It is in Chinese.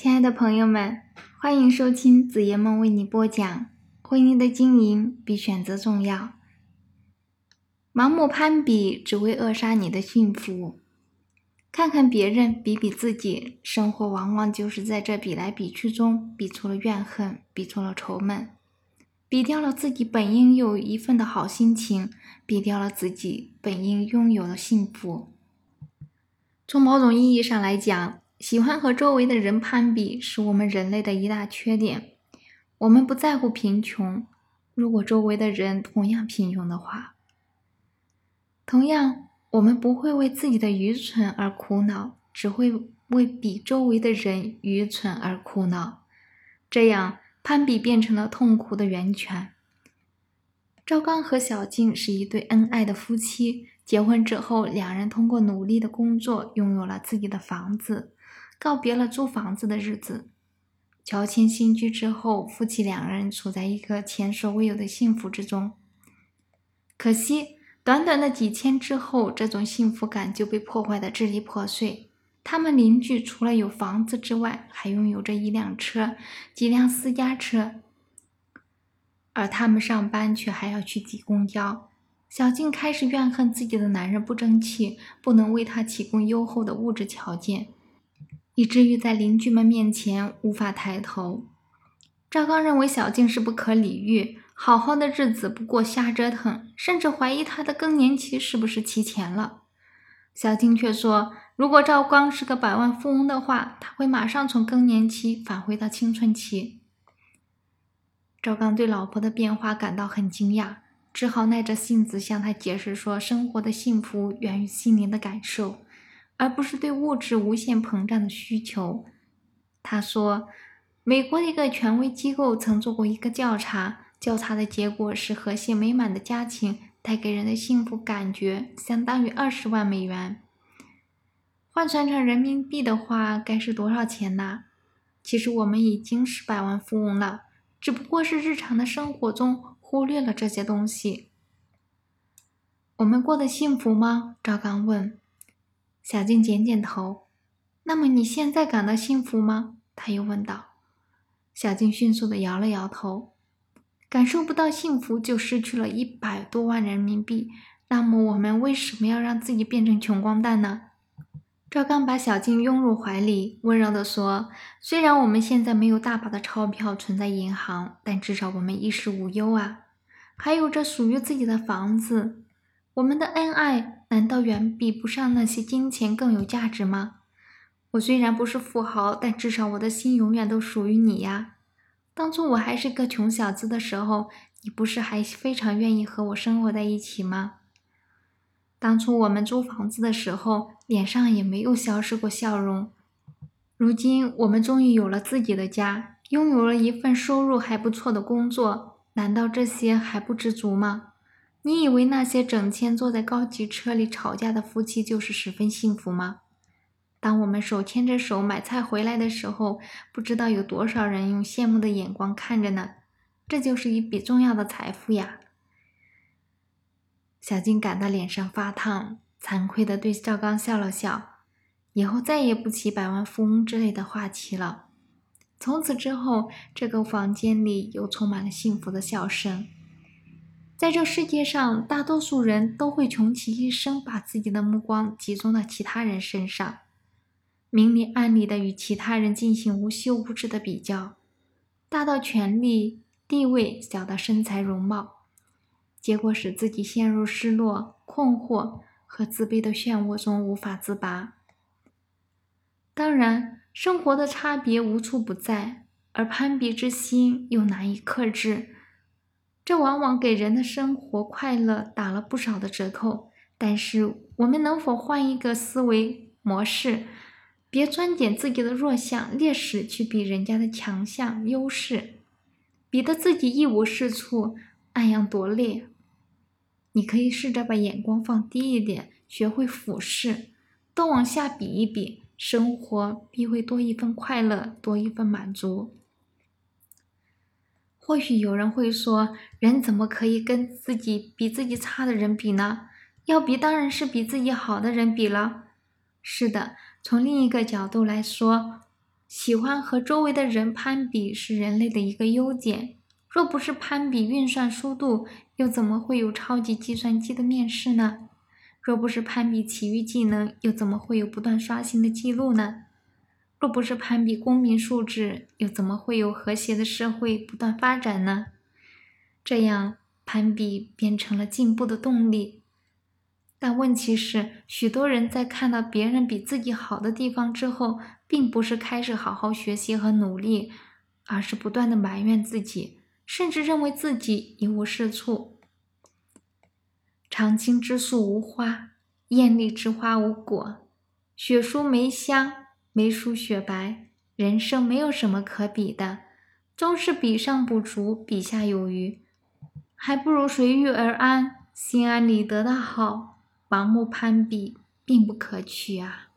亲爱的朋友们，欢迎收听子夜梦为你播讲。婚姻的经营比选择重要。盲目攀比只会扼杀你的幸福。看看别人，比比自己，生活往往就是在这比来比去中，比出了怨恨，比出了愁闷，比掉了自己本应有一份的好心情，比掉了自己本应拥有的幸福。从某种意义上来讲，喜欢和周围的人攀比，是我们人类的一大缺点。我们不在乎贫穷，如果周围的人同样贫穷的话，同样，我们不会为自己的愚蠢而苦恼，只会为比周围的人愚蠢而苦恼。这样，攀比变成了痛苦的源泉。赵刚和小静是一对恩爱的夫妻，结婚之后，两人通过努力的工作，拥有了自己的房子。告别了租房子的日子，乔迁新居之后，夫妻两人处在一个前所未有的幸福之中。可惜，短短的几天之后，这种幸福感就被破坏的支离破碎。他们邻居除了有房子之外，还拥有着一辆车、几辆私家车，而他们上班却还要去挤公交。小静开始怨恨自己的男人不争气，不能为她提供优厚的物质条件。以至于在邻居们面前无法抬头。赵刚认为小静是不可理喻，好好的日子不过瞎折腾，甚至怀疑她的更年期是不是提前了。小静却说，如果赵刚是个百万富翁的话，他会马上从更年期返回到青春期。赵刚对老婆的变化感到很惊讶，只好耐着性子向她解释说，生活的幸福源于心灵的感受。而不是对物质无限膨胀的需求。他说，美国的一个权威机构曾做过一个调查，调查的结果是和谐美满的家庭带给人的幸福感觉相当于二十万美元。换算成人民币的话，该是多少钱呢？其实我们已经是百万富翁了，只不过是日常的生活中忽略了这些东西。我们过得幸福吗？赵刚问。小静点点头。那么你现在感到幸福吗？他又问道。小静迅速的摇了摇头。感受不到幸福就失去了一百多万人民币。那么我们为什么要让自己变成穷光蛋呢？赵刚把小静拥入怀里，温柔地说：“虽然我们现在没有大把的钞票存在银行，但至少我们衣食无忧啊，还有着属于自己的房子。”我们的恩爱难道远比不上那些金钱更有价值吗？我虽然不是富豪，但至少我的心永远都属于你呀。当初我还是个穷小子的时候，你不是还非常愿意和我生活在一起吗？当初我们租房子的时候，脸上也没有消失过笑容。如今我们终于有了自己的家，拥有了一份收入还不错的工作，难道这些还不知足吗？你以为那些整天坐在高级车里吵架的夫妻就是十分幸福吗？当我们手牵着手买菜回来的时候，不知道有多少人用羡慕的眼光看着呢？这就是一笔重要的财富呀！小金感到脸上发烫，惭愧地对赵刚笑了笑，以后再也不提百万富翁之类的话题了。从此之后，这个房间里又充满了幸福的笑声。在这世界上，大多数人都会穷其一生把自己的目光集中到其他人身上，明里暗里的与其他人进行无休无止的比较，大到权力地位，小到身材容貌，结果使自己陷入失落、困惑和自卑的漩涡中无法自拔。当然，生活的差别无处不在，而攀比之心又难以克制。这往往给人的生活快乐打了不少的折扣。但是，我们能否换一个思维模式，别专点自己的弱项、劣势去比人家的强项、优势，比得自己一无是处，暗样夺劣？你可以试着把眼光放低一点，学会俯视，都往下比一比，生活必会多一份快乐，多一份满足。或许有人会说，人怎么可以跟自己比自己差的人比呢？要比当然是比自己好的人比了。是的，从另一个角度来说，喜欢和周围的人攀比是人类的一个优点。若不是攀比运算速度，又怎么会有超级计算机的面试呢？若不是攀比体育技能，又怎么会有不断刷新的记录呢？若不是攀比公民素质，又怎么会有和谐的社会不断发展呢？这样，攀比变成了进步的动力。但问题是，许多人在看到别人比自己好的地方之后，并不是开始好好学习和努力，而是不断的埋怨自己，甚至认为自己一无是处。常青之树无花，艳丽之花无果。雪疏梅香，梅疏雪白。人生没有什么可比的，终是比上不足，比下有余，还不如随遇而安，心安理得的好。盲目攀比并不可取啊。